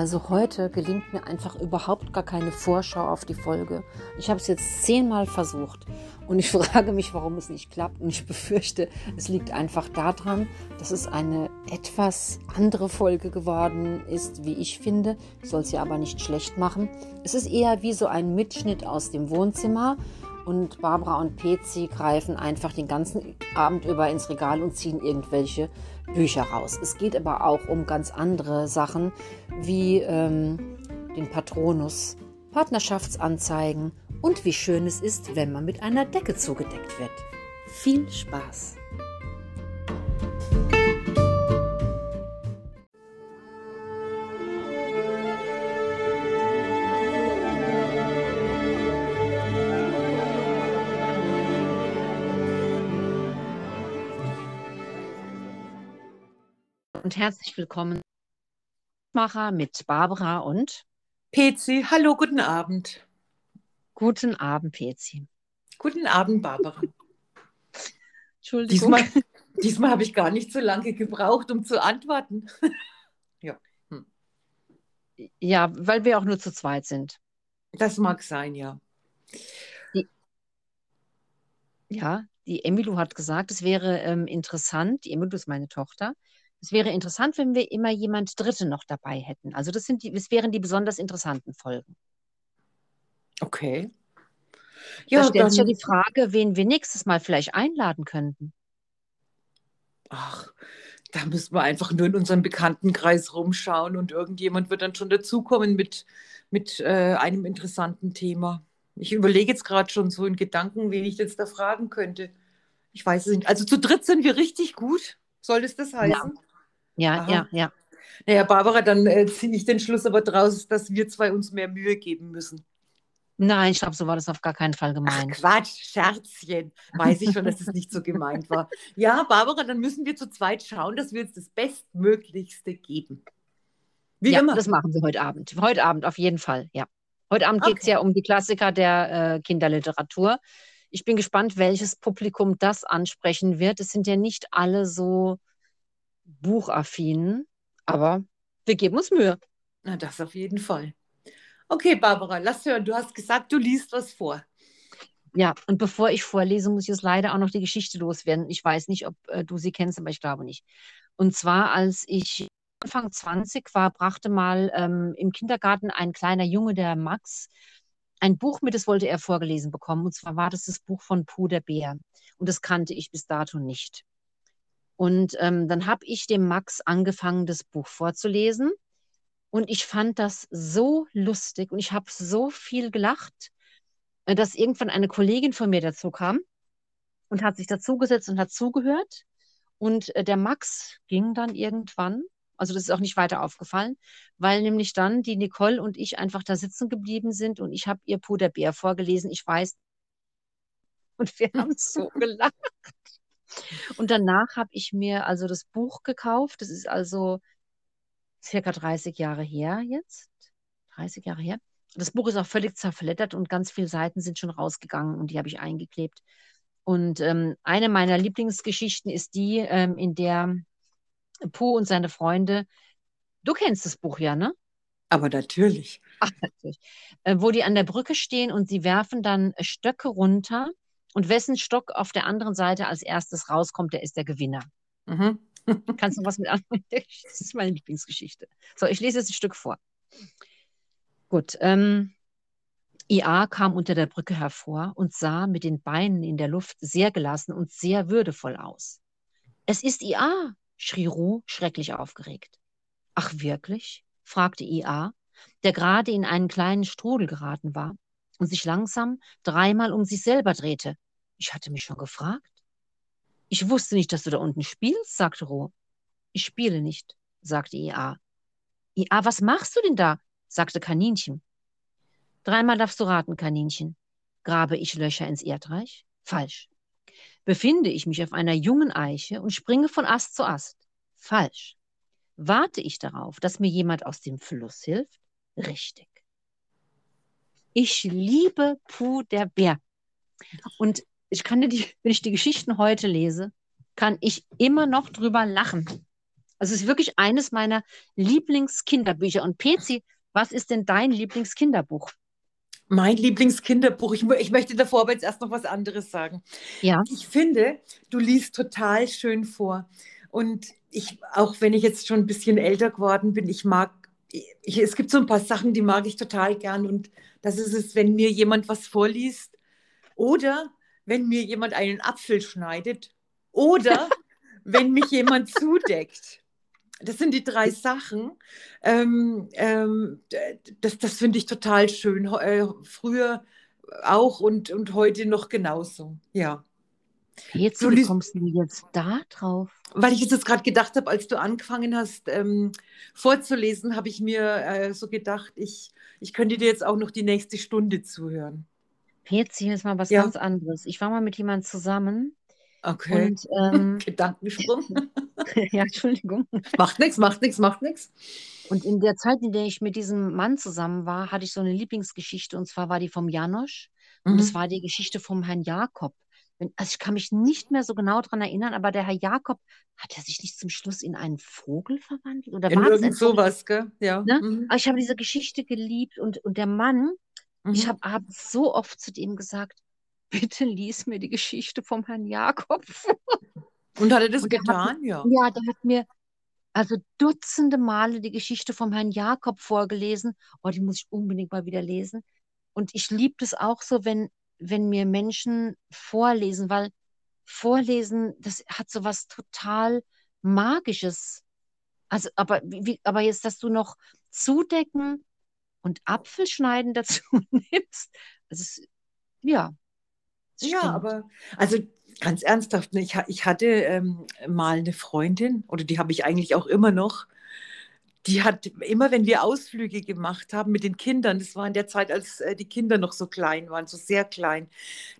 Also heute gelingt mir einfach überhaupt gar keine Vorschau auf die Folge. Ich habe es jetzt zehnmal versucht und ich frage mich, warum es nicht klappt. Und ich befürchte, es liegt einfach daran, dass es eine etwas andere Folge geworden ist, wie ich finde. Ich soll es ja aber nicht schlecht machen. Es ist eher wie so ein Mitschnitt aus dem Wohnzimmer. Und Barbara und Pezi greifen einfach den ganzen Abend über ins Regal und ziehen irgendwelche Bücher raus. Es geht aber auch um ganz andere Sachen wie ähm, den Patronus, Partnerschaftsanzeigen und wie schön es ist, wenn man mit einer Decke zugedeckt wird. Viel Spaß! Herzlich willkommen Macher mit Barbara und Pezi. Hallo, guten Abend. Guten Abend, Pezi. Guten Abend, Barbara. Entschuldigung. Diesmal, diesmal habe ich gar nicht so lange gebraucht, um zu antworten. ja. Hm. Ja, weil wir auch nur zu zweit sind. Das mag sein, ja. Die, ja, die Emilu hat gesagt, es wäre ähm, interessant, die Emilu ist meine Tochter, es wäre interessant, wenn wir immer jemand Dritte noch dabei hätten. Also das, sind die, das wären die besonders interessanten Folgen. Okay. Ja, da stellt sich ja die Frage, wen wir nächstes Mal vielleicht einladen könnten. Ach, da müssen wir einfach nur in unserem Bekanntenkreis rumschauen und irgendjemand wird dann schon dazukommen mit, mit äh, einem interessanten Thema. Ich überlege jetzt gerade schon so in Gedanken, wen ich jetzt da fragen könnte. Ich weiß es nicht. Also zu dritt sind wir richtig gut. Soll es das heißen? Ja. Ja, Aha. ja, ja. Naja, Barbara, dann äh, ziehe ich den Schluss aber draus, dass wir zwei uns mehr Mühe geben müssen. Nein, ich glaube, so war das auf gar keinen Fall gemeint. Ach, Quatsch, Scherzchen. Weiß ich schon, dass es nicht so gemeint war. Ja, Barbara, dann müssen wir zu zweit schauen, dass wir uns das Bestmöglichste geben. Wie ja, immer. Das machen wir heute Abend. Heute Abend auf jeden Fall, ja. Heute Abend okay. geht es ja um die Klassiker der äh, Kinderliteratur. Ich bin gespannt, welches Publikum das ansprechen wird. Es sind ja nicht alle so buchaffinen, aber wir geben uns Mühe. Na, das auf jeden Fall. Okay, Barbara, lass hören. Du hast gesagt, du liest was vor. Ja, und bevor ich vorlese, muss ich jetzt leider auch noch die Geschichte loswerden. Ich weiß nicht, ob äh, du sie kennst, aber ich glaube nicht. Und zwar, als ich Anfang 20 war, brachte mal ähm, im Kindergarten ein kleiner Junge, der Max, ein Buch mit, das wollte er vorgelesen bekommen. Und zwar war das das Buch von Puh der Bär. Und das kannte ich bis dato nicht. Und ähm, dann habe ich dem Max angefangen, das Buch vorzulesen. Und ich fand das so lustig und ich habe so viel gelacht, äh, dass irgendwann eine Kollegin von mir dazu kam und hat sich dazugesetzt und hat zugehört. Und äh, der Max ging dann irgendwann, also das ist auch nicht weiter aufgefallen, weil nämlich dann die Nicole und ich einfach da sitzen geblieben sind und ich habe ihr Puderbär vorgelesen. Ich weiß. Und wir haben so gelacht. Und danach habe ich mir also das Buch gekauft. Das ist also circa 30 Jahre her jetzt. 30 Jahre her. Das Buch ist auch völlig zerfleddert und ganz viele Seiten sind schon rausgegangen und die habe ich eingeklebt. Und ähm, eine meiner Lieblingsgeschichten ist die, ähm, in der Pooh und seine Freunde, du kennst das Buch ja, ne? Aber natürlich. Ach, natürlich. Äh, wo die an der Brücke stehen und sie werfen dann Stöcke runter und wessen Stock auf der anderen Seite als erstes rauskommt, der ist der Gewinner. Mhm. Kannst du was mit anfangen? Das ist meine Lieblingsgeschichte. So, ich lese jetzt ein Stück vor. Gut. Ähm, IA kam unter der Brücke hervor und sah mit den Beinen in der Luft sehr gelassen und sehr würdevoll aus. Es ist IA, schrie Ruh schrecklich aufgeregt. Ach wirklich? fragte IA, der gerade in einen kleinen Strudel geraten war und sich langsam dreimal um sich selber drehte. Ich hatte mich schon gefragt. Ich wusste nicht, dass du da unten spielst, sagte Roh. Ich spiele nicht, sagte IA. IA, was machst du denn da? sagte Kaninchen. Dreimal darfst du raten, Kaninchen. Grabe ich Löcher ins Erdreich? Falsch. Befinde ich mich auf einer jungen Eiche und springe von Ast zu Ast? Falsch. Warte ich darauf, dass mir jemand aus dem Fluss hilft? Richtig. Ich liebe Puh der Bär. Und ich kann dir die, wenn ich die Geschichten heute lese, kann ich immer noch drüber lachen. Also es ist wirklich eines meiner Lieblingskinderbücher. Und Pezi, was ist denn dein Lieblingskinderbuch? Mein Lieblingskinderbuch, ich, ich, möchte davor aber jetzt erst noch was anderes sagen. Ja. Ich finde, du liest total schön vor. Und ich, auch wenn ich jetzt schon ein bisschen älter geworden bin, ich mag, ich, es gibt so ein paar Sachen, die mag ich total gern. Und das ist es, wenn mir jemand was vorliest oder wenn mir jemand einen Apfel schneidet oder wenn mich jemand zudeckt. Das sind die drei Sachen. Ähm, ähm, das das finde ich total schön. Äh, früher auch und, und heute noch genauso. Ja. Jetzt, wie kommst du jetzt da drauf? Weil ich jetzt gerade gedacht habe, als du angefangen hast ähm, vorzulesen, habe ich mir äh, so gedacht, ich, ich könnte dir jetzt auch noch die nächste Stunde zuhören. Jetzt hier ist mal was ja. ganz anderes. Ich war mal mit jemandem zusammen. Okay. Und, ähm, Gedankensprung. ja, Entschuldigung. Macht nichts, macht nichts, macht nichts. Und in der Zeit, in der ich mit diesem Mann zusammen war, hatte ich so eine Lieblingsgeschichte und zwar war die vom Janosch. Und es mhm. war die Geschichte vom Herrn Jakob. Also ich kann mich nicht mehr so genau daran erinnern, aber der Herr Jakob, hat er sich nicht zum Schluss in einen Vogel verwandelt? Oder in war irgend sowas, gell? Ja. Ne? Mhm. Aber ich habe diese Geschichte geliebt und, und der Mann, mhm. ich habe abends so oft zu dem gesagt, bitte lies mir die Geschichte vom Herrn Jakob vor. Und hat er das getan? Hat, ja. Ja, der hat mir also Dutzende Male die Geschichte vom Herrn Jakob vorgelesen. Oh, die muss ich unbedingt mal wieder lesen. Und ich liebe es auch so, wenn, wenn mir Menschen vorlesen, weil Vorlesen, das hat so was total Magisches. Also, aber, wie, aber jetzt, dass du noch Zudecken und Apfelschneiden dazu nimmst, also, ja. Ja, stimmt. aber also ganz ernsthaft, ne, ich, ich hatte ähm, mal eine Freundin, oder die habe ich eigentlich auch immer noch, die hat immer, wenn wir Ausflüge gemacht haben mit den Kindern, das war in der Zeit, als äh, die Kinder noch so klein waren, so sehr klein,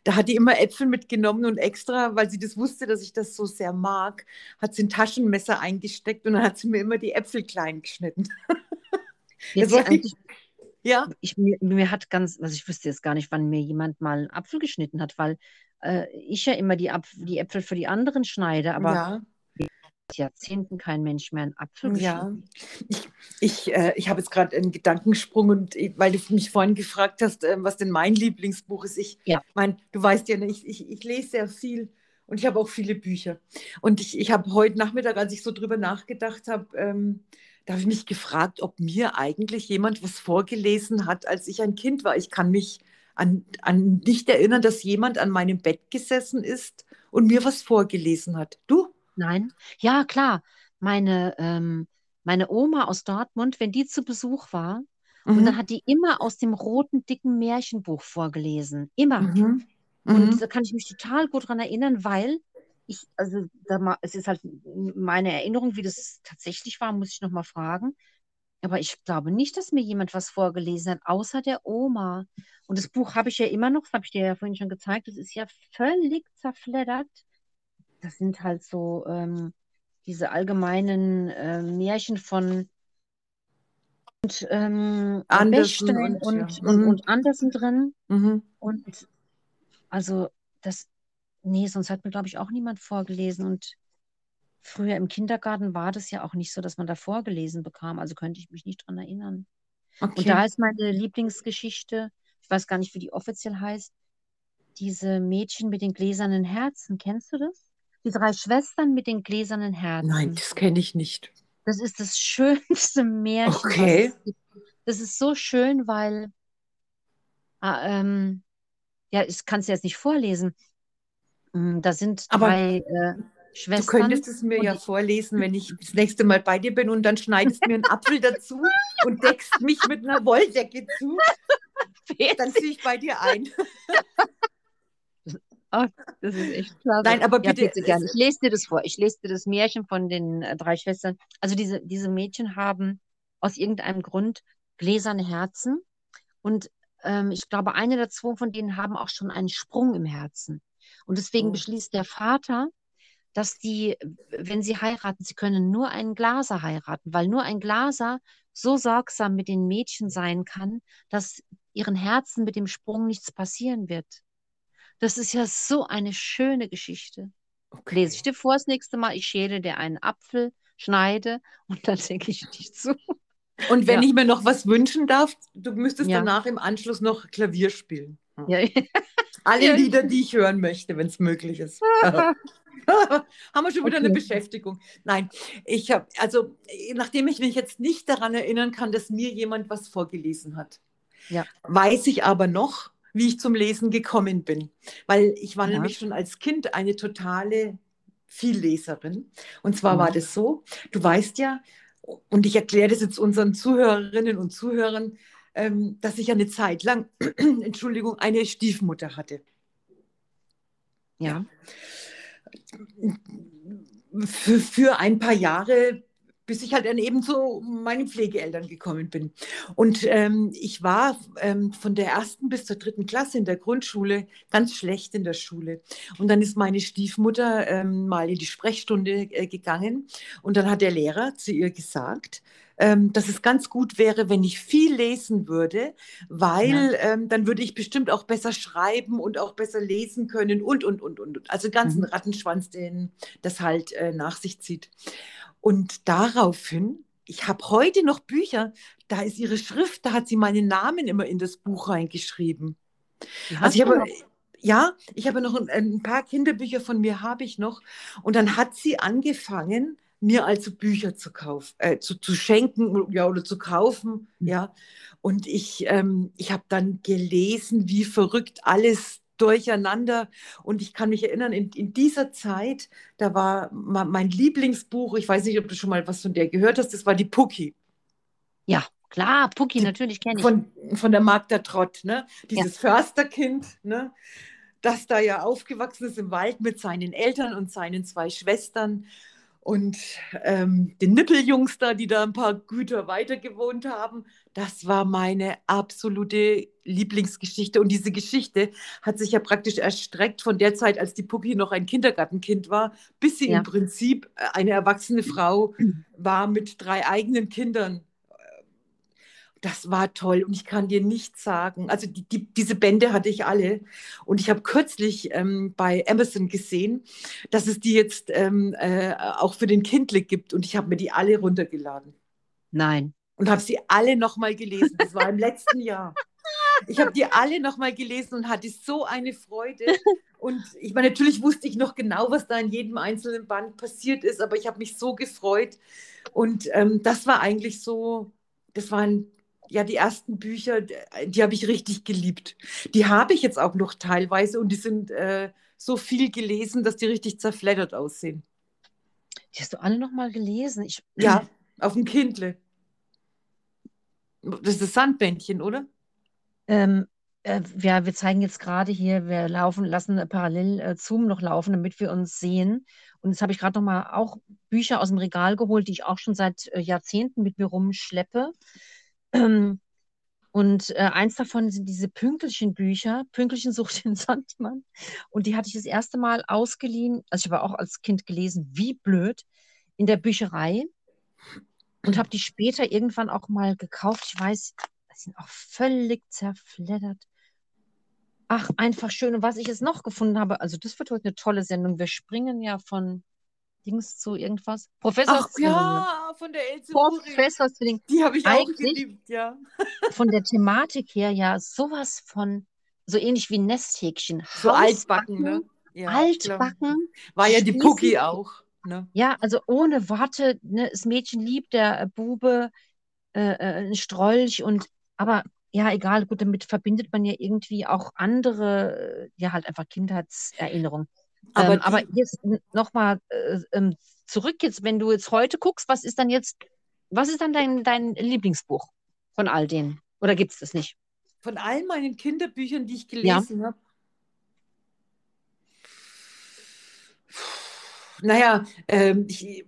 da hat die immer Äpfel mitgenommen und extra, weil sie das wusste, dass ich das so sehr mag, hat sie ein Taschenmesser eingesteckt und dann hat sie mir immer die Äpfel klein geschnitten. Jetzt eigentlich, ja. Ich, mir, mir, hat ganz, also ich wüsste jetzt gar nicht, wann mir jemand mal einen Apfel geschnitten hat, weil äh, ich ja immer die, Apf die Äpfel für die anderen schneide, aber ja. Jahrzehnten kein Mensch mehr einen Apfel Ja, ich, ich, äh, ich habe jetzt gerade einen Gedankensprung und weil du mich vorhin gefragt hast, äh, was denn mein Lieblingsbuch ist. Ich ja. meine, du weißt ja, ich, ich, ich lese sehr viel und ich habe auch viele Bücher. Und ich, ich habe heute Nachmittag, als ich so drüber nachgedacht habe, ähm, da habe ich mich gefragt, ob mir eigentlich jemand was vorgelesen hat, als ich ein Kind war. Ich kann mich an, an nicht erinnern, dass jemand an meinem Bett gesessen ist und mir was vorgelesen hat. Du? Nein. Ja, klar. Meine, ähm, meine Oma aus Dortmund, wenn die zu Besuch war, mhm. und dann hat die immer aus dem roten, dicken Märchenbuch vorgelesen. Immer. Mhm. Und mhm. da kann ich mich total gut daran erinnern, weil ich, also da, es ist halt meine Erinnerung, wie das tatsächlich war, muss ich nochmal fragen. Aber ich glaube nicht, dass mir jemand was vorgelesen hat, außer der Oma. Und das Buch habe ich ja immer noch, das habe ich dir ja vorhin schon gezeigt, das ist ja völlig zerfleddert. Das sind halt so ähm, diese allgemeinen äh, Märchen von und, ähm, Andersen und, und, ja. und, mhm. und, Andersen drin. Mhm. Und also das, nee, sonst hat mir, glaube ich, auch niemand vorgelesen. Und Früher im Kindergarten war das ja auch nicht so, dass man da vorgelesen bekam. Also könnte ich mich nicht dran erinnern. Okay. Und da ist meine Lieblingsgeschichte, ich weiß gar nicht, wie die offiziell heißt, diese Mädchen mit den gläsernen Herzen. Kennst du das? Die drei Schwestern mit den gläsernen Herzen. Nein, das kenne ich nicht. Das ist das schönste Märchen. Okay. Das ist so schön, weil, ah, ähm, ja, ich kann es jetzt nicht vorlesen. Hm, da sind drei, äh, Schwestern. Du könntest es mir ja vorlesen, wenn ich das nächste Mal bei dir bin und dann schneidest mir einen Apfel dazu und deckst mich mit einer Wolldecke zu. Dann ziehe ich bei dir ein. Oh, das ist echt klasse. Nein, aber bitte. Ja, bitte gerne. Ich lese dir das vor. Ich lese dir das Märchen von den äh, drei Schwestern. Also diese, diese Mädchen haben aus irgendeinem Grund gläserne Herzen. Und ähm, ich glaube, eine der zwei von denen haben auch schon einen Sprung im Herzen. Und deswegen oh. beschließt der Vater, dass die, wenn sie heiraten, sie können nur einen Glaser heiraten, weil nur ein Glaser so sorgsam mit den Mädchen sein kann, dass ihren Herzen mit dem Sprung nichts passieren wird. Das ist ja so eine schöne Geschichte. Okay. Lese ich dir vor das nächste Mal, ich schäle dir einen Apfel, schneide und dann denke ich dich zu. Und wenn Ja. ich mir noch was wünschen darf, du müsstest Ja. danach im Anschluss noch Klavier spielen. Ja, Alle. Lieder, die ich hören möchte, wenn es möglich ist. Haben wir schon wieder eine Okay. Beschäftigung. Nein, ich habe, also nachdem ich mich jetzt nicht daran erinnern kann, dass mir jemand was vorgelesen hat, Ja. weiß ich aber noch, wie ich zum Lesen gekommen bin. Weil ich war Ja. nämlich schon als Kind eine totale Vielleserin. Und zwar Mhm. war das so, du weißt ja, und ich erkläre das jetzt unseren Zuhörerinnen und Zuhörern, ähm, dass ich eine Zeit lang, Entschuldigung, eine Stiefmutter hatte. ja. Für, für ein paar Jahre, bis ich halt dann eben zu meinen Pflegeeltern gekommen bin. Und ähm, ich war ähm, von der ersten bis zur dritten Klasse in der Grundschule ganz schlecht in der Schule. Und dann ist meine Stiefmutter ähm, mal in die Sprechstunde äh, gegangen und dann hat der Lehrer zu ihr gesagt, ähm, dass es ganz gut wäre, wenn ich viel lesen würde, weil ähm, dann würde ich bestimmt auch besser schreiben und auch besser lesen können und, und, und, und. Also ganz ein Mhm. Rattenschwanz, den das halt äh, nach sich zieht. Und daraufhin, ich habe heute noch Bücher, da ist ihre Schrift, da hat sie meinen Namen immer in das Buch reingeschrieben. Die Also ich habe, ja, ich habe noch ein, ein paar Kinderbücher von mir habe ich noch. Und dann hat sie angefangen, mir also Bücher zu kaufen, äh, zu, zu schenken, ja, oder zu kaufen, Mhm. ja. Und ich, ähm, ich habe dann gelesen, wie verrückt alles durcheinander. Und ich kann mich erinnern, in, in dieser Zeit, da war mein Lieblingsbuch, ich weiß nicht, ob du schon mal was von der gehört hast, das war die Pucki. Ja, klar, Pucki, natürlich kenne ich. Von, von der Magda Trott, ne? Dieses Försterkind, ne? Das da ja aufgewachsen ist im Wald mit seinen Eltern und seinen zwei Schwestern und ähm, den Nippeljungs da, die da ein paar Güter weiter gewohnt haben. Das war meine absolute Lieblingsgeschichte. Und diese Geschichte hat sich ja praktisch erstreckt von der Zeit, als die Pucki noch ein Kindergartenkind war, bis sie Ja. im Prinzip äh, eine erwachsene Frau war mit drei eigenen Kindern. Das war toll und ich kann dir nichts sagen. Also die, die, diese Bände hatte ich alle und ich habe kürzlich ähm, bei Amazon gesehen, dass es die jetzt ähm, äh, auch für den Kindle gibt und ich habe mir die alle runtergeladen Nein. und habe sie alle nochmal gelesen. Das war im letzten Jahr. Ich habe die alle nochmal gelesen und hatte so eine Freude. Und ich meine, natürlich wusste ich noch genau, was da in jedem einzelnen Band passiert ist, aber ich habe mich so gefreut. Und ähm, das war eigentlich so, das waren ja die ersten Bücher, die, habe ich richtig geliebt. Die habe ich jetzt auch noch teilweise und die sind äh, so viel gelesen, dass die richtig zerfleddert aussehen. Die hast du alle nochmal gelesen. Ich, Ja, auf dem Kindle. Das ist das Sandbändchen, oder? Ähm, äh, wir, wir zeigen jetzt gerade hier, wir laufen, lassen parallel äh, Zoom noch laufen, damit wir uns sehen. Und jetzt habe ich gerade noch mal auch Bücher aus dem Regal geholt, die ich auch schon seit äh, Jahrzehnten mit mir rumschleppe. Und äh, eins davon sind diese Pünkelchen-Bücher, Pünkelchen sucht den Sandmann. Und die hatte ich das erste Mal ausgeliehen, also ich habe auch als Kind gelesen, wie blöd, in der Bücherei. Und habe die später irgendwann auch mal gekauft. Ich weiß, die sind auch völlig zerfleddert. Ach, einfach schön. Und was ich jetzt noch gefunden habe, also das wird heute eine tolle Sendung. Wir springen ja von Dings zu irgendwas. Professor Ach ja, von der Uri. Professor Zwilling. Die habe ich auch Eigentlich- geliebt, ja. Von der Thematik her ja sowas von, so ähnlich wie Nesthäkchen. So altbacken, ne? Ja. Altbacken. War ja die Pucki auch, ne? Ja, also ohne Worte, ne, das Mädchen liebt, der äh, Bube äh, äh, ein Strolch und aber ja, egal, gut, damit verbindet man ja irgendwie auch andere, äh, ja, halt einfach Kindheitserinnerungen. Aber ähm, aber jetzt nochmal äh, ähm, zurück, jetzt, wenn du jetzt heute guckst, was ist dann jetzt, was ist dann dein, dein Lieblingsbuch von all denen? Oder gibt es das nicht? Von all meinen Kinderbüchern, die ich gelesen habe. Naja, ähm, ich,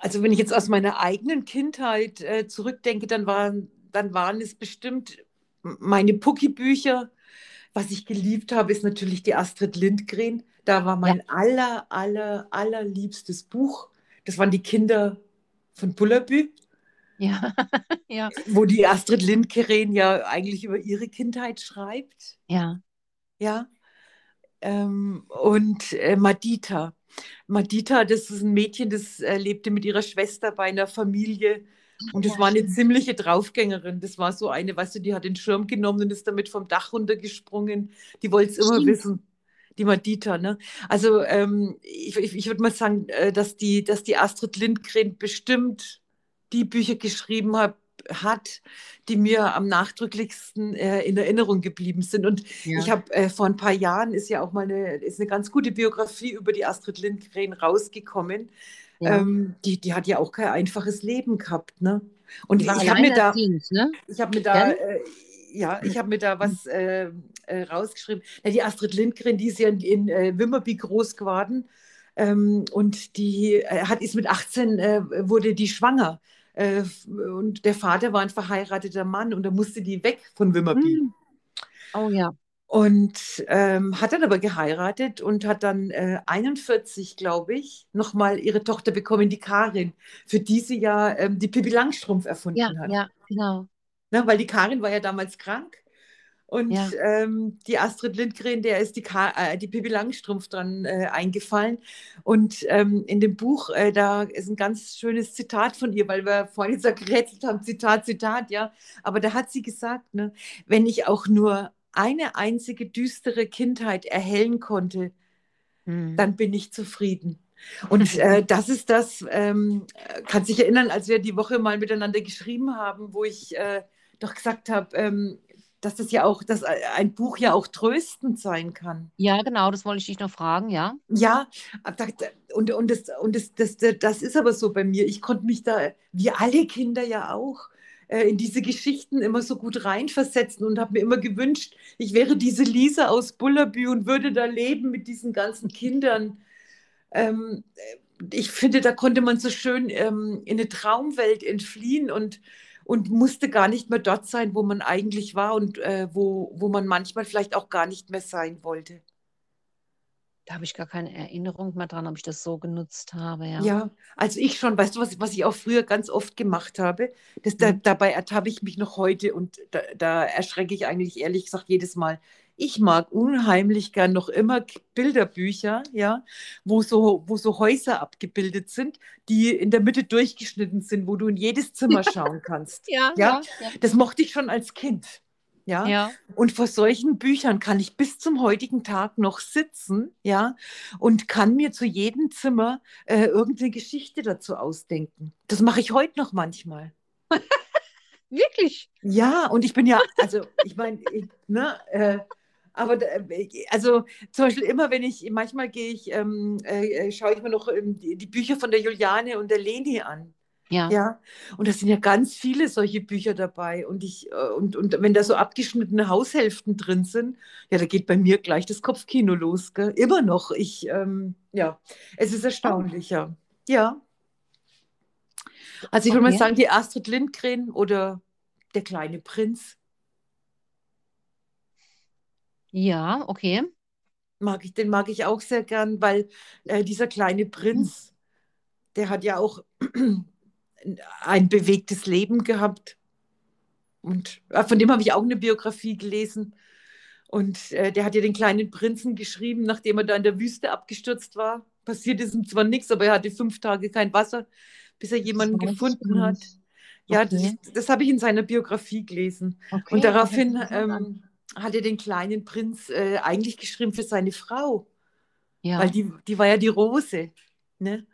also wenn ich jetzt aus meiner eigenen Kindheit äh, zurückdenke, dann waren, dann waren es bestimmt meine Pucki-Bücher. Was ich geliebt habe, ist natürlich die Astrid Lindgren. Da war mein aller, aller, allerliebstes Buch. Das waren die Kinder von Bullerbü, Ja, ja, wo die Astrid Lindgren ja eigentlich über ihre Kindheit schreibt. ja. Ja. Ähm, und äh, Madita. Madita, das ist ein Mädchen, das äh, lebte mit ihrer Schwester bei einer Familie. Und das Ja, war eine ziemliche Draufgängerin. Das war so eine, weißt du, die hat den Schirm genommen und ist damit vom Dach runtergesprungen. Die wollte es immer wissen. Die Madita, ne? Also ähm, ich, ich, ich würde mal sagen, äh, dass die, dass die Astrid Lindgren bestimmt die Bücher geschrieben hat, hat, die mir am nachdrücklichsten äh, in Erinnerung geblieben sind. Und Ja. ich habe äh, vor ein paar Jahren ist ja auch mal eine, ist eine ganz gute Biografie über die Astrid Lindgren rausgekommen. Ja. Ähm, die, die hat ja auch kein einfaches Leben gehabt, ne? Und war ich habe mir da, alleinerziehend, ne? ich habe mir da, äh, ja, ich habe mir da was äh, äh, rausgeschrieben. Ja, die Astrid Lindgren, die ist ja in, in äh, Wimmerby groß geworden ähm, und die äh, hat ist mit 18 äh, wurde die schwanger. Äh, und der Vater war ein verheirateter Mann und da musste die weg von Wimmerby. Hm. Oh ja. Und ähm, hat dann aber geheiratet und hat dann äh, 41, glaube ich, nochmal ihre Tochter bekommen, die Karin, für die sie ja ähm, die Pippi Langstrumpf Ja, erfunden hat. ja, genau. Ne, weil die Karin war ja damals krank. Und Ja. ähm, die Astrid Lindgren, der ist die, Ka äh, die Pippi Langstrumpf dran äh, eingefallen. Und ähm, in dem Buch, äh, da ist ein ganz schönes Zitat von ihr, weil wir vorhin so gerätselt haben, Zitat, Zitat, ja. Aber da hat sie gesagt, ne, wenn ich auch nur eine einzige düstere Kindheit erhellen konnte, Hm. dann bin ich zufrieden. Und äh, das ist das, ähm, äh, kann sich erinnern, als wir die Woche mal miteinander geschrieben haben, wo ich äh, doch gesagt habe, ähm, dass das ja auch, dass ein Buch ja auch tröstend sein kann. Ja, genau, das wollte ich dich noch fragen, ja. Ja, da- und, und, das, und das, das, das ist aber so bei mir. Ich konnte mich da, wie alle Kinder ja auch, äh, in diese Geschichten immer so gut reinversetzen und habe mir immer gewünscht, ich wäre diese Lisa aus Bullerbü und würde da leben mit diesen ganzen Kindern. Ähm, äh, ich finde, da konnte man so schön ähm, in eine Traumwelt entfliehen und, und musste gar nicht mehr dort sein, wo man eigentlich war und äh, wo, wo man manchmal vielleicht auch gar nicht mehr sein wollte. Da habe ich gar keine Erinnerung mehr dran, ob ich das so genutzt habe, ja. Ja, also ich schon, weißt du, was, was ich auch früher ganz oft gemacht habe? Das, da, Mhm. dabei ertappe ich mich noch heute und da, da erschrecke ich eigentlich ehrlich gesagt jedes Mal. Ich mag unheimlich gern noch immer Bilderbücher, ja, wo so, wo so Häuser abgebildet sind, die in der Mitte durchgeschnitten sind, wo du in jedes Zimmer schauen kannst. Ja, Ja, ja, das mochte ich schon als Kind. Ja, ja. und vor solchen Büchern kann ich bis zum heutigen Tag noch sitzen, ja, und kann mir zu jedem Zimmer äh, irgendeine Geschichte dazu ausdenken. Das mache ich heute noch manchmal. Wirklich? Ja, und ich bin ja, also ich meine, ne, äh, aber da, äh, also zum Beispiel immer, wenn ich, manchmal gehe ich, ähm, äh, äh, schaue ich mir noch ähm, die, die Bücher von der Juliane und der Leni an. Ja. Ja, und da sind ja ganz viele solche Bücher dabei. Und ich, äh, und, und wenn da so abgeschnittene Haushälften drin sind, ja, da geht bei mir gleich das Kopfkino los, gell? Immer noch. Ich, ähm, ja, es ist erstaunlich, ja. Ja. Also ich würde mal sagen, die Astrid Lindgren oder der kleine Prinz, Ja, okay. mag ich, den mag ich auch sehr gern, weil äh, dieser kleine Prinz, der hat ja auch ein bewegtes Leben gehabt. Und äh, von dem habe ich auch eine Biografie gelesen. Und äh, der hat ja den kleinen Prinzen geschrieben, nachdem er da in der Wüste abgestürzt war. Passiert ist ihm zwar nichts, aber er hatte fünf Tage kein Wasser, bis er jemanden gefunden hat. nicht. Ja, Okay. das, das habe ich in seiner Biografie gelesen. Okay, Und daraufhin ähm, hat er den kleinen Prinz äh, eigentlich geschrieben für seine Frau, Ja. weil die, die war ja die Rose. Ne?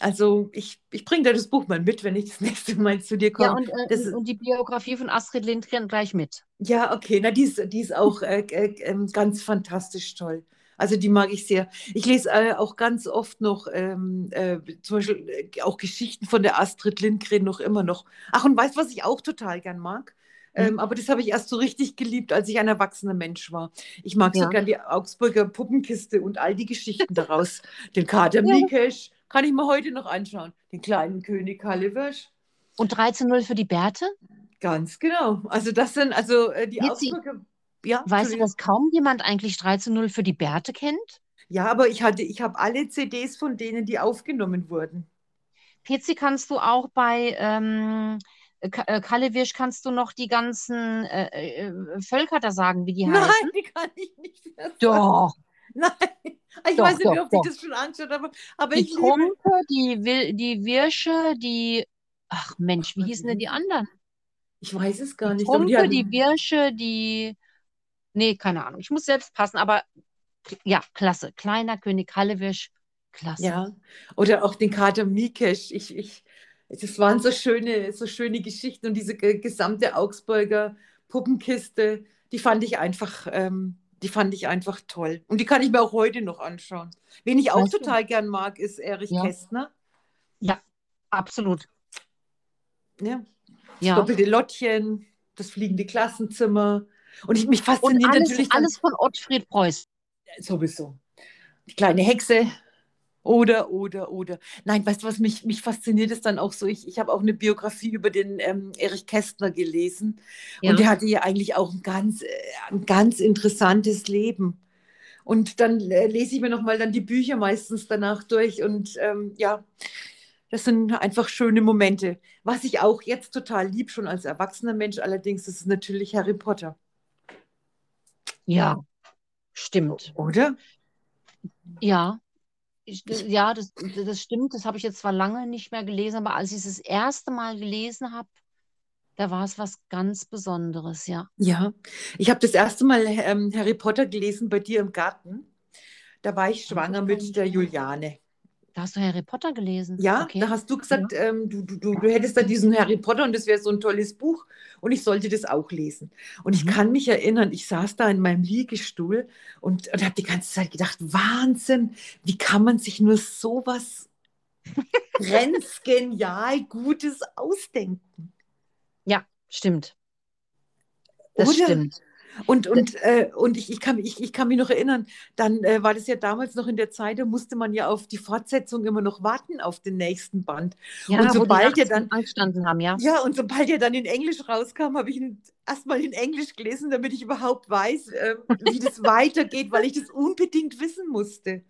Also ich, ich bringe dir das Buch mal mit, wenn ich das nächste Mal zu dir Ja, komme. und, äh, Das und die Biografie von Astrid Lindgren gleich mit. Ja, okay, na, die ist, die ist auch äh, äh, ähm, ganz fantastisch toll. Also die mag ich sehr. Ich lese äh, auch ganz oft noch ähm, äh, zum Beispiel äh, auch Geschichten von der Astrid Lindgren noch immer noch. Ach, und weißt du, was ich auch total gern mag? Ähm, Mhm. aber das habe ich erst so richtig geliebt, als ich ein erwachsener Mensch war. Ich mag so Ja. gern die Augsburger Puppenkiste und all die Geschichten daraus. Den Kater Ja. Mikesch kann ich mir heute noch anschauen. Den kleinen König Halliwirsch. Und 13-0 für die Bärte? Ganz genau. Also das sind also äh, die Mitzi, Augsburger. Ja, Weißt du, dass kaum jemand eigentlich 13-0 für die Bärte kennt? Ja, aber ich hatte, ich habe alle CDs von denen, die aufgenommen wurden. Pezi kannst du auch bei ähm, äh, Kallewisch kannst du noch die ganzen äh, äh, Völker da sagen, wie die Nein, heißen? die kann ich nicht mehr sagen. Doch. Nein, Ich Doch, weiß nicht, doch, ob ich doch. das schon angeschaut habe, aber Die ich liebe. Trumpe, die, die Wirsche, die. Ach Mensch, wie hießen denn die anderen? Ich weiß es Die gar nicht, die die hatten. Wirsche, die. Nee, keine Ahnung. Ich muss selbst passen, aber ja, klasse. Kleiner König Hallewirsch, klasse. Ja, oder auch den Kater Mikesch. Ich, ich, das waren so schöne, so schöne Geschichten und diese ge- gesamte Augsburger Puppenkiste, die fand ich einfach, ähm, die fand ich einfach toll. Und die kann ich mir auch heute noch anschauen. Wen ich auch Weißt du? total gern mag, ist Erich Ja. Kästner. Ja, absolut. Ja. Das Ja. doppelte Lottchen, das fliegende Klassenzimmer. Und ich, mich Und fasziniert alles, natürlich dann alles von Ottfried Preuß. sowieso. Die kleine Hexe. Oder, oder, oder. Nein, weißt du, was mich, mich fasziniert ist dann auch so, ich, ich habe auch eine Biografie über den ähm, Erich Kästner gelesen Ja. und der hatte ja eigentlich auch ein ganz, äh, ein ganz interessantes Leben. Und dann äh, lese ich mir nochmal dann die Bücher meistens danach durch und ähm, ja, das sind einfach schöne Momente. Was ich auch jetzt total lieb, schon als erwachsener Mensch allerdings, ist natürlich Harry Potter, Ja, stimmt. oder? Ja, ich, ja, das, das stimmt. Das habe ich jetzt zwar lange nicht mehr gelesen, aber als ich es das erste Mal gelesen habe, da war es was ganz Besonderes, ja. Ja, ich habe das erste Mal ähm, Harry Potter gelesen bei dir im Garten. Da war ich schwanger mit der Juliane. Da hast du Harry Potter gelesen. Ja, Okay. da hast du gesagt, ähm, du, du, du, du hättest da diesen Harry Potter und das wäre so ein tolles Buch und ich sollte das auch lesen. Und ich Mhm. kann mich erinnern, ich saß da in meinem Liegestuhl und, und habe die ganze Zeit gedacht, Wahnsinn, wie kann man sich nur sowas grenzgenial Gutes ausdenken? Ja, stimmt. Das Oder? stimmt. Und, und, äh, und ich, ich, kann, ich, ich kann mich noch erinnern, dann äh, war das ja damals noch in der Zeit, da musste man ja auf die Fortsetzung immer noch warten, auf den nächsten Band. Ja, Und sobald ihr nachts dann- angestanden haben, ja. Ja, und sobald er dann in Englisch rauskam, habe ich ihn erstmal in Englisch gelesen, damit ich überhaupt weiß, äh, wie das weitergeht, weil ich das unbedingt wissen musste.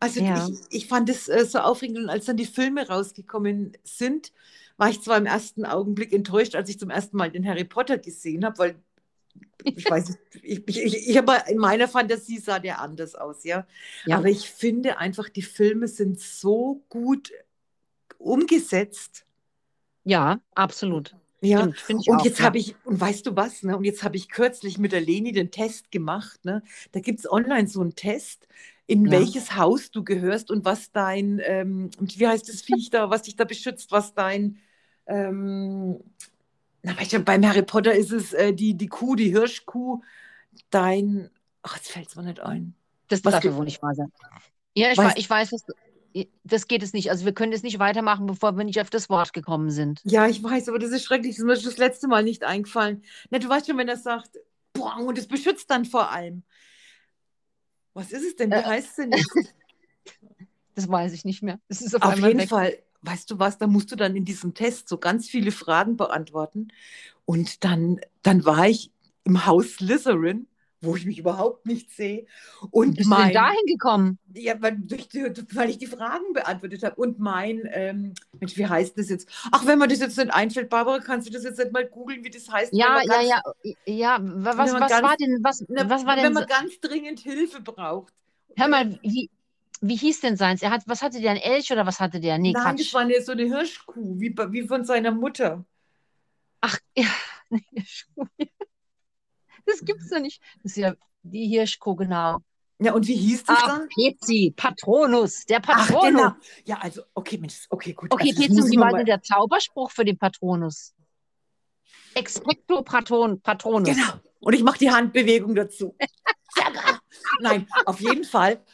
Also Ja. ich, ich fand es äh, so aufregend und als dann die Filme rausgekommen sind, war ich zwar im ersten Augenblick enttäuscht, als ich zum ersten Mal den Harry Potter gesehen habe, weil ich weiß, nicht, ich, ich, ich, habe in meiner Fantasie sah der anders aus, ja. Ja. Aber ich finde einfach, die Filme sind so gut umgesetzt. Ja, absolut. Ja, Stimmt, und auch. jetzt ja. habe ich, und weißt du was, ne? Und jetzt habe ich kürzlich mit der Leni den Test gemacht, ne? Da gibt es online so einen Test, in Ja. welches Haus du gehörst und was dein, ähm, und wie heißt das Viech da, was dich da beschützt, was dein, ähm, na, du, beim Harry Potter ist es äh, die, die Kuh, die Hirschkuh, dein, ach, jetzt fällt es mir nicht ein. Das Was darf ja wohl nicht wahr sein. Ja, ich, weiß, ich weiß, was, das geht es nicht. Also wir können es nicht weitermachen, bevor wir nicht auf das Wort gekommen sind. Ja, ich weiß, aber das ist schrecklich, das ist mir das letzte Mal nicht eingefallen. Na, du weißt schon, wenn er sagt, boah, und es beschützt dann vor allem. Was ist es denn? Wie Äh, heißt es denn? Das weiß ich nicht mehr. Das ist auf, Auf jeden weg. Fall, weißt du was, da musst du dann in diesem Test so ganz viele Fragen beantworten. Und dann, dann war ich im Haus Slytherin, wo ich mich überhaupt nicht sehe. Und bist du mein, denn dahin gekommen? ja, weil, durch weil ich die Fragen beantwortet habe. Und mein, ähm, Mensch, wie heißt das jetzt? Ach, wenn mir das jetzt nicht einfällt, Barbara, kannst du das jetzt nicht mal googeln, wie das heißt? wenn Ja, man ja, ganz, ja, ja. wa- Was, wenn man was ganz- war denn, was, Na, was war wenn denn, man ganz dringend Hilfe braucht. hör mal, wie, wie hieß denn seins? Er hat, was hatte der, ein Elch oder was hatte der? Nee, Nein, das Quatsch. war eine, so eine Hirschkuh, wie, wie von seiner Mutter. Ach, ja, nee, Schuhe. Das gibt's doch nicht. Das ist ja die Hirschkuh, genau. Ja, und wie hieß das Ach, dann? Pezi, Patronus, der Ach, Patronus. genau. Ja, also, okay, Mensch, okay, gut. Okay, also, das und wie war denn der Zauberspruch für den Patronus? Expecto Patron, Patronus. Genau. Und ich mache die Handbewegung dazu. Nein, auf jeden Fall.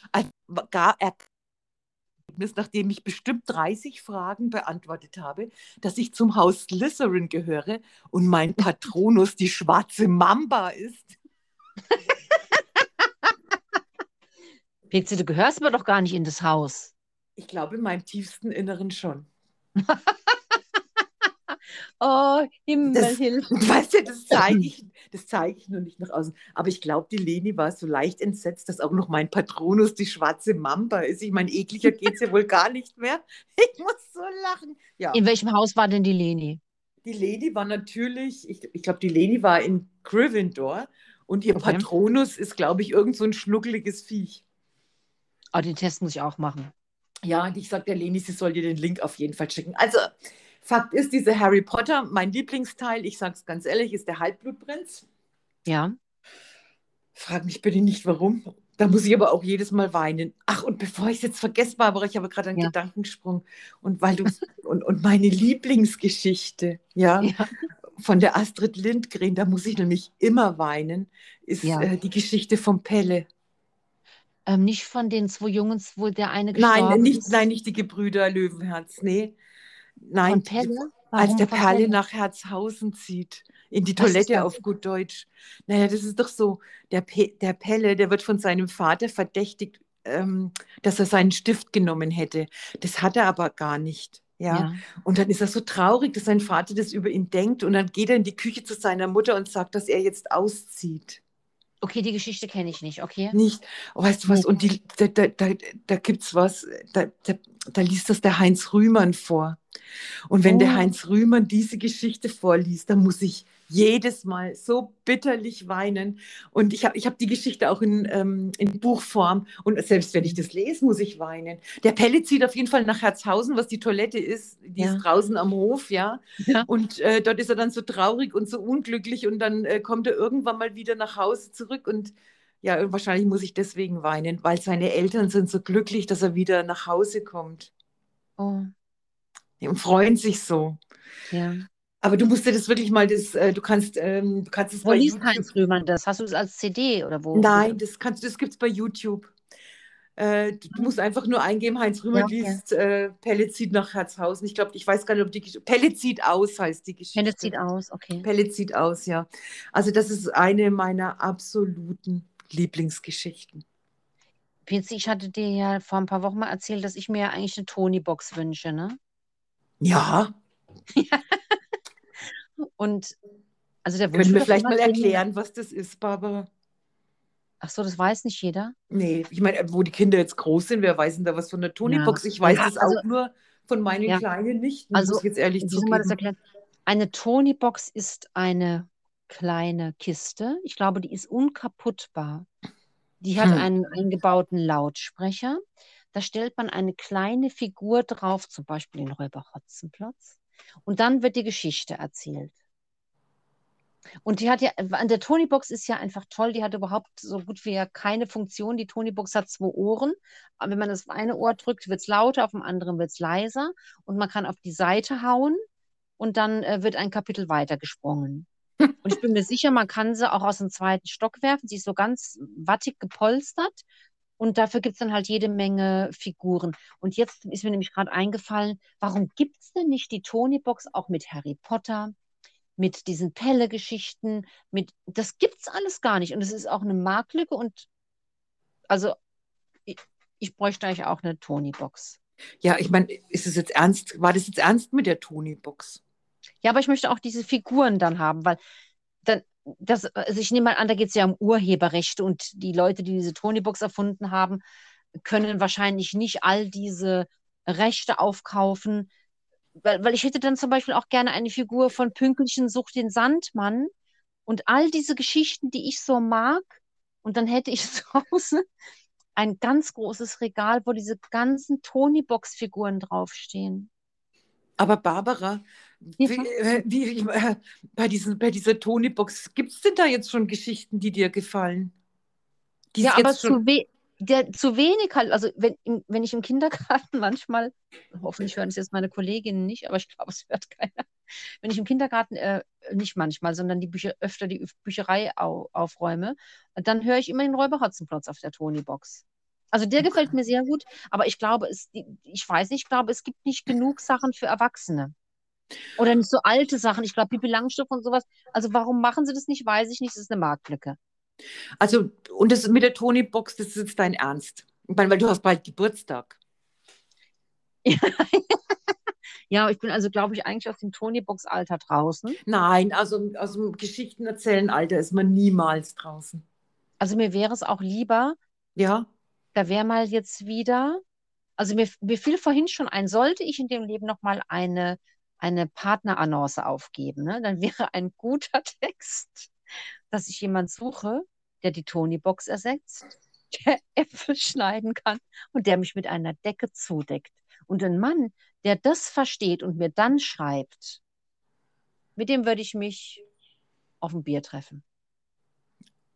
Gar Ergebnis, nachdem ich bestimmt 30 Fragen beantwortet habe, dass ich zum Haus Slytherin gehöre und mein Patronus die schwarze Mamba ist. Pezi, du gehörst aber doch gar nicht in das Haus. Ich glaube, in meinem tiefsten Inneren schon. Oh, Himmel, Das- hilf. Weißt du, das zeige ich, das zeige ich nur nicht nach außen. Aber ich glaube, die Leni war so leicht entsetzt, dass auch noch mein Patronus die schwarze Mamba ist. Ich meine, ekliger geht es ja wohl gar nicht mehr. Ich muss so lachen. Ja, In welchem Haus war denn die Leni? die Leni war natürlich, ich, ich glaube, die Leni war in Gryffindor und ihr Okay. Patronus ist, glaube ich, irgend so ein schnuckeliges Viech. Oh, den Test muss ich auch machen. Ja, und ich sage der Leni, sie soll dir den Link auf jeden Fall schicken. Also, Fakt ist, diese Harry Potter, mein Lieblingsteil, ich sage es ganz ehrlich, ist der Halbblutprinz. Ja. Frag mich bitte nicht, warum. Da muss ich aber auch jedes Mal weinen. Ach, und bevor ich es jetzt vergesse, Barbara, ich habe gerade einen Ja. Gedankensprung. Und weil du und, und meine Lieblingsgeschichte, ja, Ja. von der Astrid Lindgren, da muss ich nämlich immer weinen, ist Ja. äh, die Geschichte vom Pelle. Ähm, nicht von den zwei Jungs, wo der eine gestorben Nein, nicht, ist. nein, nicht die Gebrüder Löwenherz, nee. Nein, Von Pelle? als der Perle Pelle? nach Herzhausen zieht, in die Was Toilette auf gut Deutsch. Naja, das ist doch so, der, Pe der Pelle, der wird von seinem Vater verdächtigt, ähm, dass er seinen Stift genommen hätte. Das hat er aber gar nicht. Ja? Ja. Und dann ist er so traurig, dass sein Vater das über ihn denkt. Und dann geht er in die Küche zu seiner Mutter und sagt, dass er jetzt auszieht. Okay, die Geschichte kenne ich nicht, okay? Nicht, oh, weißt du was, und die, da, da, da, da gibt es was, da, da, da liest das der Heinz Rühmann vor. Und wenn der Oh. Heinz Rühmann diese Geschichte vorliest, dann muss ich jedes Mal so bitterlich weinen. Und ich habe ich hab die Geschichte auch in, ähm, in Buchform. Und selbst wenn ich das lese, muss ich weinen. Der Pelle zieht auf jeden Fall nach Herzhausen, was die Toilette ist. Die Ja. ist draußen am Hof, ja. Ja. Und äh, dort ist er dann so traurig und so unglücklich. Und dann äh, kommt er irgendwann mal wieder nach Hause zurück. Und ja, und wahrscheinlich muss ich deswegen weinen, weil seine Eltern sind so glücklich, dass er wieder nach Hause kommt. Oh, Die freuen sich so. ja. Aber du musst dir das wirklich mal, das, äh, du kannst, ähm, du kannst es Wo bei liest YouTube. Heinz Rühmann das? Hast du das als CD oder wo? Nein, das kannst, das gibt's bei YouTube. Äh, du, musst einfach nur eingeben, Heinz Rühmann Ja, okay. liest äh, Pelle zieht nach Herzhausen. Ich glaube, ich weiß gar nicht, ob die Geschichte. Pelle zieht aus heißt die Geschichte. Pelle zieht aus, okay. Pelle zieht aus, ja. Also das ist eine meiner absoluten Lieblingsgeschichten. Pinzi, ich hatte dir ja vor ein paar Wochen mal erzählt, dass ich mir ja eigentlich eine Tony-Box wünsche, ne? Ja, Und also der Wunsch können wir vielleicht mal erklären, was das ist, Barbara? Ach so, das weiß nicht jeder. Nee, ich meine, wo die Kinder jetzt groß sind, wer weiß denn da was von der Tonybox? Ich weiß Ja, das also- auch nur von meinen Ja. Kleinen nicht, Also, muss ich jetzt ehrlich zugeben. Eine Tony-Box ist eine kleine Kiste. Ich glaube, die ist unkaputtbar. Die hat Hm. einen eingebauten Lautsprecher. Da stellt man eine kleine Figur drauf, zum Beispiel den Räuber Hotzenplotz. Und dann wird die Geschichte erzählt. Und die hat ja, an der Tonybox ist ja einfach toll, die hat überhaupt so gut wie ja keine Funktion. Die Tonybox hat zwei Ohren. Aber wenn man das eine Ohr drückt, wird es lauter, auf dem anderen wird es leiser. Und man kann auf die Seite hauen und dann äh, wird ein Kapitel weitergesprungen. Und ich bin mir sicher, man kann sie auch aus dem zweiten Stock werfen. Sie ist so ganz wattig gepolstert. Und dafür gibt es dann halt jede Menge Figuren. Und jetzt ist mir nämlich gerade eingefallen, warum gibt es denn nicht die Tonybox auch mit Harry Potter, mit diesen Pelle-Geschichten, mit das gibt's alles gar nicht. Und es ist auch eine Marktlücke und also ich, ich bräuchte eigentlich auch eine Tony-Box. Ja, ich meine, ist es jetzt ernst? War das jetzt ernst mit der Tonybox? Ja, aber ich möchte auch diese Figuren dann haben, weil das, also ich nehme mal an, da geht es ja um Urheberrechte und die Leute, die diese Tony-Box erfunden haben, können wahrscheinlich nicht all diese Rechte aufkaufen, weil, weil ich hätte dann zum Beispiel auch gerne eine Figur von Pünkelchen sucht den Sandmann und all diese Geschichten, die ich so mag. Und dann hätte ich zu Hause ein ganz großes Regal, wo diese ganzen Tony-Box-Figuren draufstehen. Aber Barbara. Wie, äh, wie, äh, bei, diesen, bei dieser Tonybox, gibt es denn da jetzt schon Geschichten, die dir gefallen? Die Ja, aber schon, zu, we der, zu wenig halt. Also wenn, wenn ich im Kindergarten manchmal, hoffentlich hören es jetzt meine Kolleginnen nicht, aber ich glaube, es hört keiner. Wenn ich im Kindergarten, äh, nicht manchmal, sondern die Bücher, öfter die Bücherei au, aufräume, dann höre ich immer den Räuber Hotzenplotz auf der Tony-Box. Also der gefällt mir sehr gut, aber ich glaube, es, ich weiß nicht, ich glaube, es gibt nicht genug Sachen für Erwachsene. Oder nicht so alte Sachen. Ich glaube, Pippi Langstrumpf und sowas. Also warum machen sie das nicht, weiß ich nicht. Das ist eine Marktlücke. also, und das mit der Tonybox, das ist jetzt dein Ernst. Ich meine, weil du hast bald Geburtstag. Ja, ich bin also, glaube ich, eigentlich aus dem Tony-Box-Alter draußen. Nein, also aus dem Geschichten erzählen Alter ist man niemals draußen. Also mir wäre es auch lieber, Ja? da wäre mal jetzt wieder, also mir, mir fiel vorhin schon ein, sollte ich in dem Leben nochmal eine, eine Partnerannonce aufgeben, ne? Dann wäre ein guter Text, dass ich jemand suche, der die Tony-Box ersetzt. der Äpfel schneiden kann und der mich mit einer Decke zudeckt. Und ein Mann, der das versteht und mir dann schreibt, mit dem würde ich mich auf ein Bier treffen.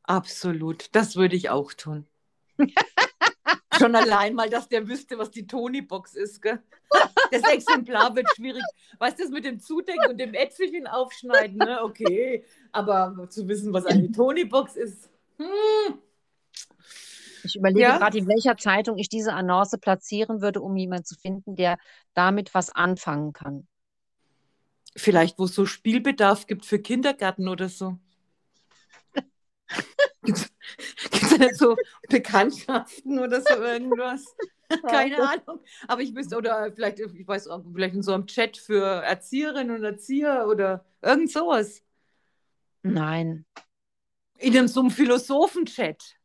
Absolut, das würde ich auch tun. Schon allein mal, dass der wüsste, was die Tony-Box ist. Gell? Das Exemplar wird schwierig. Weißt du, das mit dem Zudecken und dem Äpfelchen aufschneiden, ne? okay. Aber zu wissen, was eine Tony-Box ist. Hm. Ich überlege ja? gerade, in welcher Zeitung ich diese Annonce platzieren würde, um jemanden zu finden, der damit was anfangen kann. Vielleicht, wo es so Spielbedarf gibt für Kindergärten oder so. Gibt es so Bekanntschaften oder so irgendwas? Keine Ahnung. Aber ich wüsste, oder vielleicht, ich weiß auch, vielleicht in so einem Chat für Erzieherinnen und Erzieher oder irgend sowas. Nein. In einem, so einem Philosophen-Chat.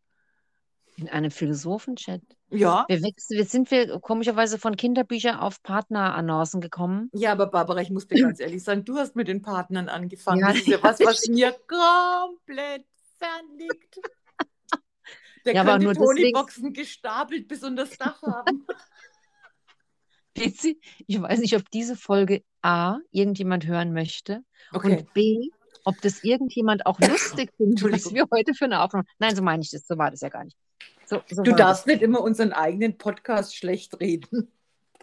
In einem Philosophen-Chat? Ja. Wir, wir sind wir komischerweise von Kinderbüchern auf Partnerannoncen gekommen. Ja, aber Barbara, ich muss dir ganz ehrlich sagen, du hast mit den Partnern angefangen. Ja, das ist ja was, was mir komplett fern liegt. Der ja, könnte Tony-Boxen gestapelt bis unter das Dach haben. Ich weiß nicht, ob diese Folge A irgendjemand hören möchte okay. und B, ob das irgendjemand auch lustig findet, was wir heute für eine Aufnahme. Nein, so meine ich das, so war das ja gar nicht. So, so du darfst das. nicht immer unseren eigenen Podcast schlecht reden.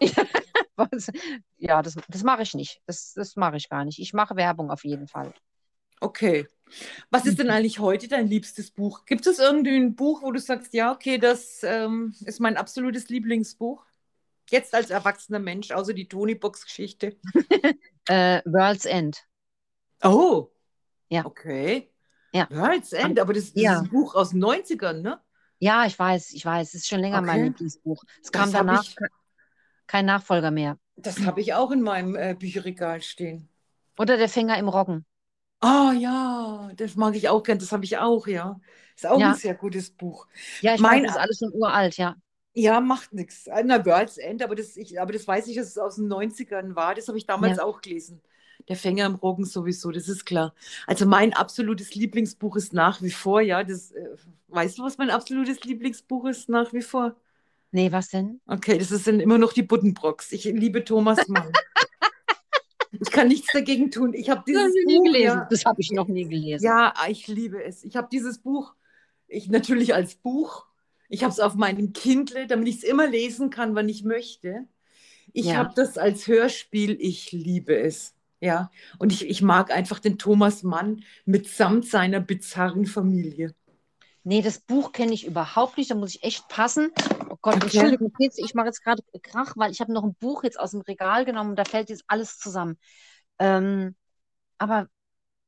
ja, das, das mache ich nicht. Das, das mache ich gar nicht. Ich mache Werbung auf jeden Fall. Okay. Was ist denn mhm. eigentlich heute dein liebstes Buch? Gibt es irgendwie ein Buch, wo du sagst, ja, okay, das ähm, ist mein absolutes Lieblingsbuch? Jetzt als erwachsener Mensch, außer die Tony-Box-Geschichte. äh, World's End. Oh. Ja. Okay. Ja. World's End, aber das, das ja. ist ein Buch aus den 90ern, ne? Ja, ich weiß, ich weiß. Es ist schon länger okay. mein Lieblingsbuch. Es kam das danach ich, kein Nachfolger mehr. Das habe ich auch in meinem äh, Bücherregal stehen. Oder der Fänger im Roggen. Ah ja, das mag ich auch gern. Das habe ich auch, ja. Ist auch ja. ein sehr gutes Buch. Ja, ich mein, weiß, das ist alles schon uralt, ja. Ja, macht nichts. Na, World's End, aber das, ich, aber das weiß ich, dass es aus den 90ern war. Das habe ich damals ja. auch gelesen. Der Fänger im Roggen sowieso, das ist klar. Also mein absolutes Lieblingsbuch ist nach wie vor, ja, das, äh, weißt du, was mein absolutes Lieblingsbuch ist nach wie vor? Nee, was denn? Okay, das sind immer noch die Buddenbrocks. Ich liebe Thomas Mann. Ich kann nichts dagegen tun. Ich habe dieses das Buch gelesen. Ja, das habe ich noch nie gelesen. Ja, ich liebe es. Ich habe dieses Buch, ich natürlich als Buch. Ich habe es auf meinem Kindle, damit ich es immer lesen kann, wann ich möchte. Ich ja. habe das als Hörspiel. Ich liebe es. Ja, und ich, ich mag einfach den Thomas Mann mitsamt seiner bizarren Familie. Nee, das Buch kenne ich überhaupt nicht. Da muss ich echt passen. Oh Gott, okay. Entschuldigung, ich mache jetzt gerade Krach, weil ich habe noch ein Buch jetzt aus dem Regal genommen und da fällt jetzt alles zusammen. Ähm, aber,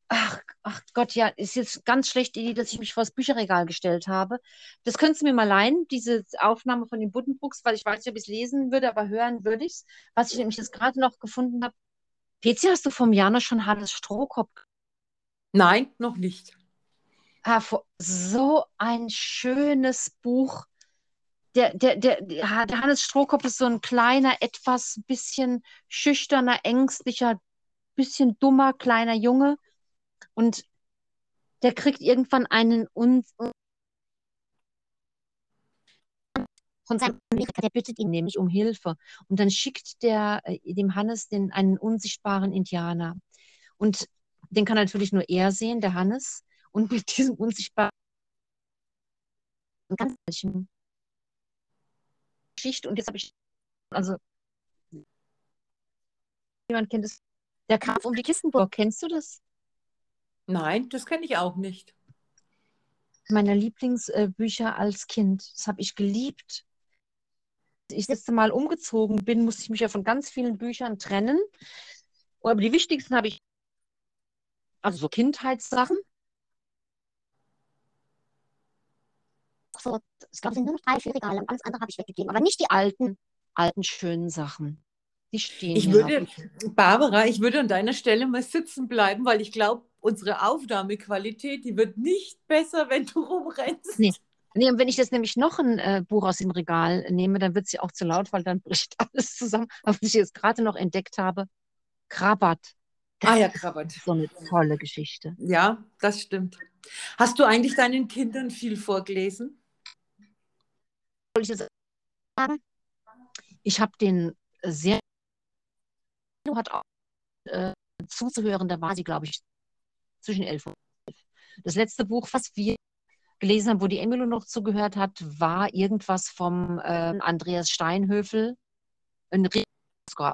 ach, ach Gott, ja, ist jetzt ganz schlechte Idee, dass ich mich vor das Bücherregal gestellt habe. Das könntest du mir mal leihen, diese Aufnahme von den Buddenbrooks, weil ich weiß nicht, ob ich es lesen würde, aber hören würde ich es. Was ich nämlich jetzt gerade noch gefunden habe. Pezi, hast du vom Januar schon Hannes Strohkopf? Nein, noch nicht so ein schönes Buch. Der, der, der, der Hannes Strohkopf ist so ein kleiner, etwas bisschen schüchterner, ängstlicher, bisschen dummer, kleiner Junge. Und der kriegt irgendwann einen Un von seinem der bittet ihn nämlich um Hilfe. Und dann schickt der äh, dem Hannes den, einen unsichtbaren Indianer. Und den kann natürlich nur er sehen, der Hannes und mit diesem unsichtbaren ganz Geschichte. Und jetzt habe ich, also, jemand kennt es, der Kampf um die Kistenburg, kennst du das? Nein, das kenne ich auch nicht. Meine Lieblingsbücher als Kind, das habe ich geliebt. Ich das letzte Mal umgezogen bin, musste ich mich ja von ganz vielen Büchern trennen. Aber die wichtigsten habe ich, also so Kindheitssachen. So, ich glaube, es sind nur noch drei, vier Regale. Alles andere habe ich weggegeben. Aber nicht die alten, alten, schönen Sachen. Die stehen ich würde, noch. Barbara, ich würde an deiner Stelle mal sitzen bleiben, weil ich glaube, unsere Aufnahmequalität, die wird nicht besser, wenn du rumrennst. Nee. Nee, und wenn ich jetzt nämlich noch ein äh, Buch aus dem Regal nehme, dann wird ja auch zu laut, weil dann bricht alles zusammen. Was ich jetzt gerade noch entdeckt habe, Krabat. ah ja, Krabat. So eine tolle Geschichte. Ja, das stimmt. Hast du eigentlich deinen Kindern viel vorgelesen? Ich jetzt sagen? Ich habe den sehr hat auch äh, zuzuhören, da war sie, glaube ich, zwischen elf und elf. Das letzte Buch, was wir gelesen haben, wo die Emilo noch zugehört hat, war irgendwas vom äh, Andreas Steinhöfel, ein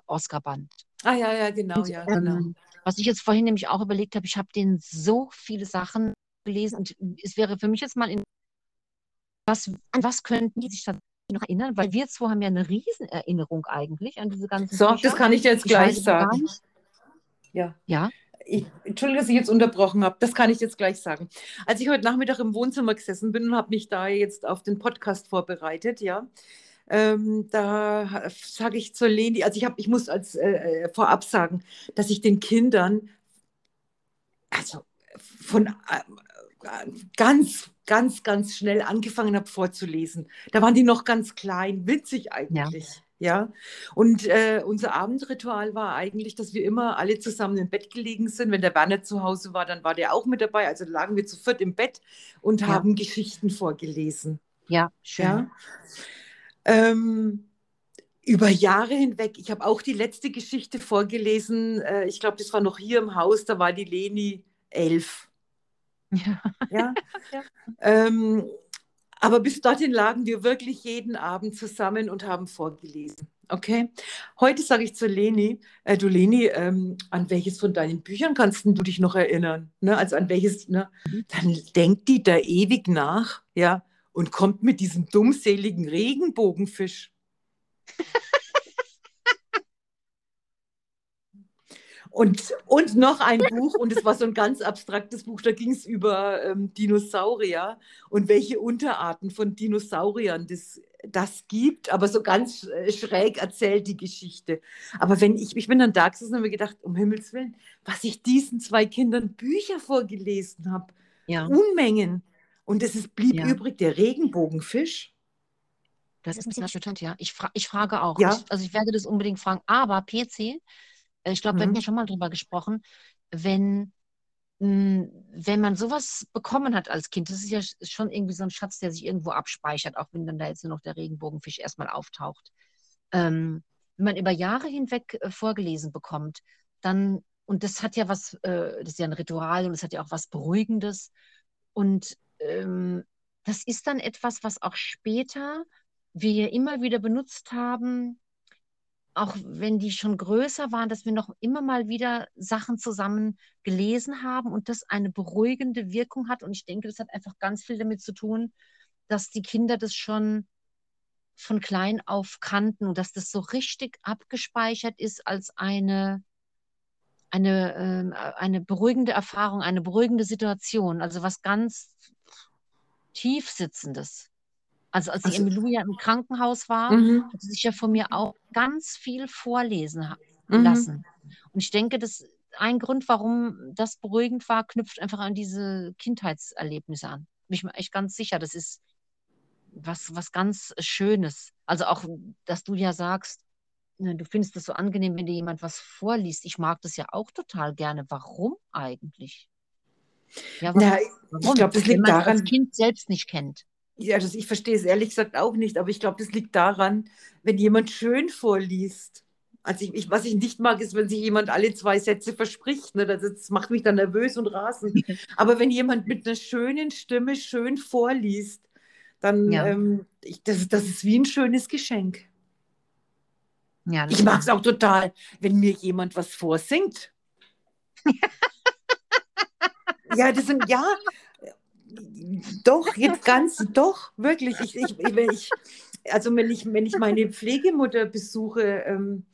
Oscar-Band. Ah ja, ja, genau, und, ja, genau. Ähm, was ich jetzt vorhin nämlich auch überlegt habe, ich habe den so viele Sachen gelesen und es wäre für mich jetzt mal in was, an was könnten die sich tatsächlich noch erinnern? Weil wir zwei haben ja eine Riesenerinnerung eigentlich an diese ganzen So, Bücher. das kann ich dir jetzt gleich sagen. Ja. Ja. Ich, Entschuldigung, dass ich jetzt unterbrochen habe. Das kann ich jetzt gleich sagen. Als ich heute Nachmittag im Wohnzimmer gesessen bin und habe mich da jetzt auf den Podcast vorbereitet, ja, ähm, da sage ich zur Leni, also ich, hab, ich muss als äh, äh, vorab sagen, dass ich den Kindern, also von äh, ganz, ganz, ganz schnell angefangen habe vorzulesen. Da waren die noch ganz klein, witzig eigentlich. Ja. Ja, und äh, unser Abendritual war eigentlich, dass wir immer alle zusammen im Bett gelegen sind. Wenn der Werner zu Hause war, dann war der auch mit dabei. Also lagen wir zu viert im Bett und ja. haben Geschichten vorgelesen. Ja, schön. Ja. Ähm, über Jahre hinweg, ich habe auch die letzte Geschichte vorgelesen. Äh, ich glaube, das war noch hier im Haus, da war die Leni elf. Ja. ja? ja. Ähm, aber bis dorthin lagen wir wirklich jeden Abend zusammen und haben vorgelesen. Okay. Heute sage ich zu Leni, äh, du Leni, ähm, an welches von deinen Büchern kannst du dich noch erinnern? Ne? Also an welches, ne? Mhm. Dann denkt die da ewig nach, ja und kommt mit diesem dummseligen Regenbogenfisch. Und, und noch ein Buch, und es war so ein ganz abstraktes Buch, da ging es über ähm, Dinosaurier und welche Unterarten von Dinosauriern das, das gibt, aber so ganz äh, schräg erzählt die Geschichte. Aber wenn ich, ich bin dann da gesessen und habe mir gedacht, um Himmels Willen, was ich diesen zwei Kindern Bücher vorgelesen habe, ja. Unmengen. Und es ist, blieb ja. übrig der Regenbogenfisch. Das ist ein bisschen erschütternd, ja. Ich, fra ich frage auch. Ja. Ich, also ich werde das unbedingt fragen. Aber PC, ich glaube, mhm. wir haben ja schon mal drüber gesprochen, wenn, hm, wenn man sowas bekommen hat als Kind, das ist ja schon irgendwie so ein Schatz, der sich irgendwo abspeichert, auch wenn dann da jetzt nur noch der Regenbogenfisch erstmal auftaucht. Ähm, wenn man über Jahre hinweg äh, vorgelesen bekommt, dann, und das hat ja was, äh, das ist ja ein Ritual und es hat ja auch was Beruhigendes. Und ähm, das ist dann etwas, was auch später wir immer wieder benutzt haben, auch wenn die schon größer waren, dass wir noch immer mal wieder Sachen zusammen gelesen haben und das eine beruhigende Wirkung hat. Und ich denke, das hat einfach ganz viel damit zu tun, dass die Kinder das schon von klein auf kannten und dass das so richtig abgespeichert ist als eine, eine, äh, eine beruhigende Erfahrung, eine beruhigende Situation. Also was ganz Tiefsitzendes. Also als also, Emilia im Krankenhaus war, mhm. hat sie sich ja von mir auch ganz viel vorlesen mhm. lassen. Und ich denke, dass ein Grund, warum das beruhigend war, knüpft einfach an diese Kindheitserlebnisse an. Bin ich mir echt ganz sicher, das ist was, was ganz Schönes. Also auch, dass du ja sagst, ne, du findest es so angenehm, wenn dir jemand was vorliest. Ich mag das ja auch total gerne. Warum eigentlich? Ja, Na, ich glaube, das liegt daran. das Kind selbst nicht kennt. Ja, das, ich verstehe es ehrlich gesagt auch nicht, aber ich glaube, das liegt daran, wenn jemand schön vorliest. Also ich, ich, was ich nicht mag, ist, wenn sich jemand alle zwei Sätze verspricht. Ne? Das, das macht mich dann nervös und rasend. aber wenn jemand mit einer schönen Stimme schön vorliest, dann ja. ähm, ich, das, das ist wie ein schönes Geschenk. Ja, ich mag es auch total, wenn mir jemand was vorsingt. Ja, das sind, ja, doch, jetzt ganz, doch, wirklich. Ich, ich, wenn ich, also wenn ich, wenn ich meine Pflegemutter besuche, ähm,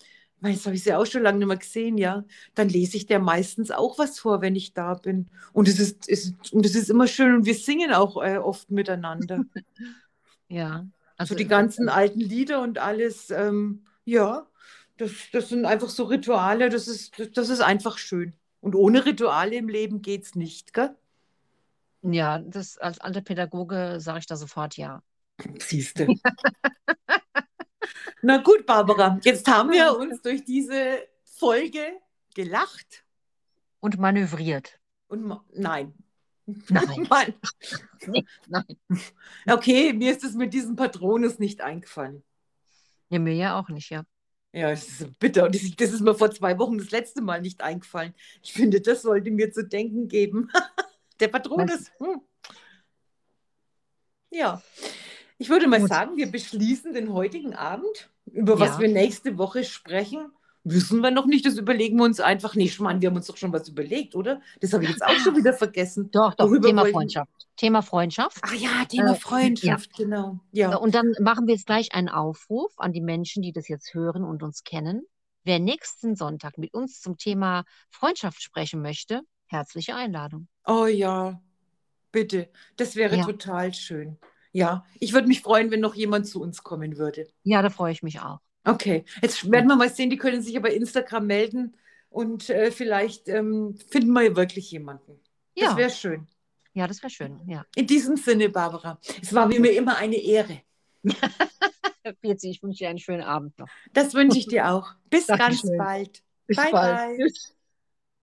das habe ich sie auch schon lange nicht mehr gesehen, ja, dann lese ich der meistens auch was vor, wenn ich da bin. Und es ist, ist, und es ist immer schön und wir singen auch äh, oft miteinander. Ja. Also die ganzen alten Lieder und alles, ähm, ja, das, das sind einfach so Rituale, das ist, das ist einfach schön. Und ohne Rituale im Leben geht es nicht, gell? Ja, das als alter Pädagoge sage ich da sofort ja. Siehst du. Na gut, Barbara, jetzt haben wir uns durch diese Folge gelacht. Und manövriert. Und nein, Nein. Mann. Nee, nein. Okay, mir ist es mit diesem Patronus nicht eingefallen. Ja, mir ja auch nicht, ja. Ja, das ist bitter. Und das, das ist mir vor zwei Wochen das letzte Mal nicht eingefallen. Ich finde, das sollte mir zu denken geben. Der Patronus. Hm. Ja. Ich würde mal Gut. sagen, wir beschließen den heutigen Abend. Über was Ja. wir nächste Woche sprechen, wissen wir noch nicht. Das überlegen wir uns einfach. Nee, Schmarrn, wir haben uns doch schon was überlegt, oder? Das habe ich jetzt auch schon wieder vergessen. Doch, doch, Worüber Thema wollten- Freundschaft. Thema Freundschaft. Ach ja, Thema Äh, Freundschaft, genau. Ja. Und dann machen wir jetzt gleich einen Aufruf an die Menschen, die das jetzt hören und uns kennen. Wer nächsten Sonntag mit uns zum Thema Freundschaft sprechen möchte, herzliche Einladung. Oh ja, bitte. Das wäre Ja. total schön. Ja, ich würde mich freuen, wenn noch jemand zu uns kommen würde. Ja, da freue ich mich auch. Okay, jetzt werden wir mal sehen, die können sich ja bei Instagram melden und äh, vielleicht ähm, finden wir wirklich jemanden. Das Ja, wäre schön. ja, das wäre schön. Ja. In diesem Sinne, Barbara, es war mir immer eine Ehre. Birzi, ich wünsche dir einen schönen Abend noch. Das wünsche ich dir auch. Bis ganz Dankeschön. bald. Bis Bye, bald. bye.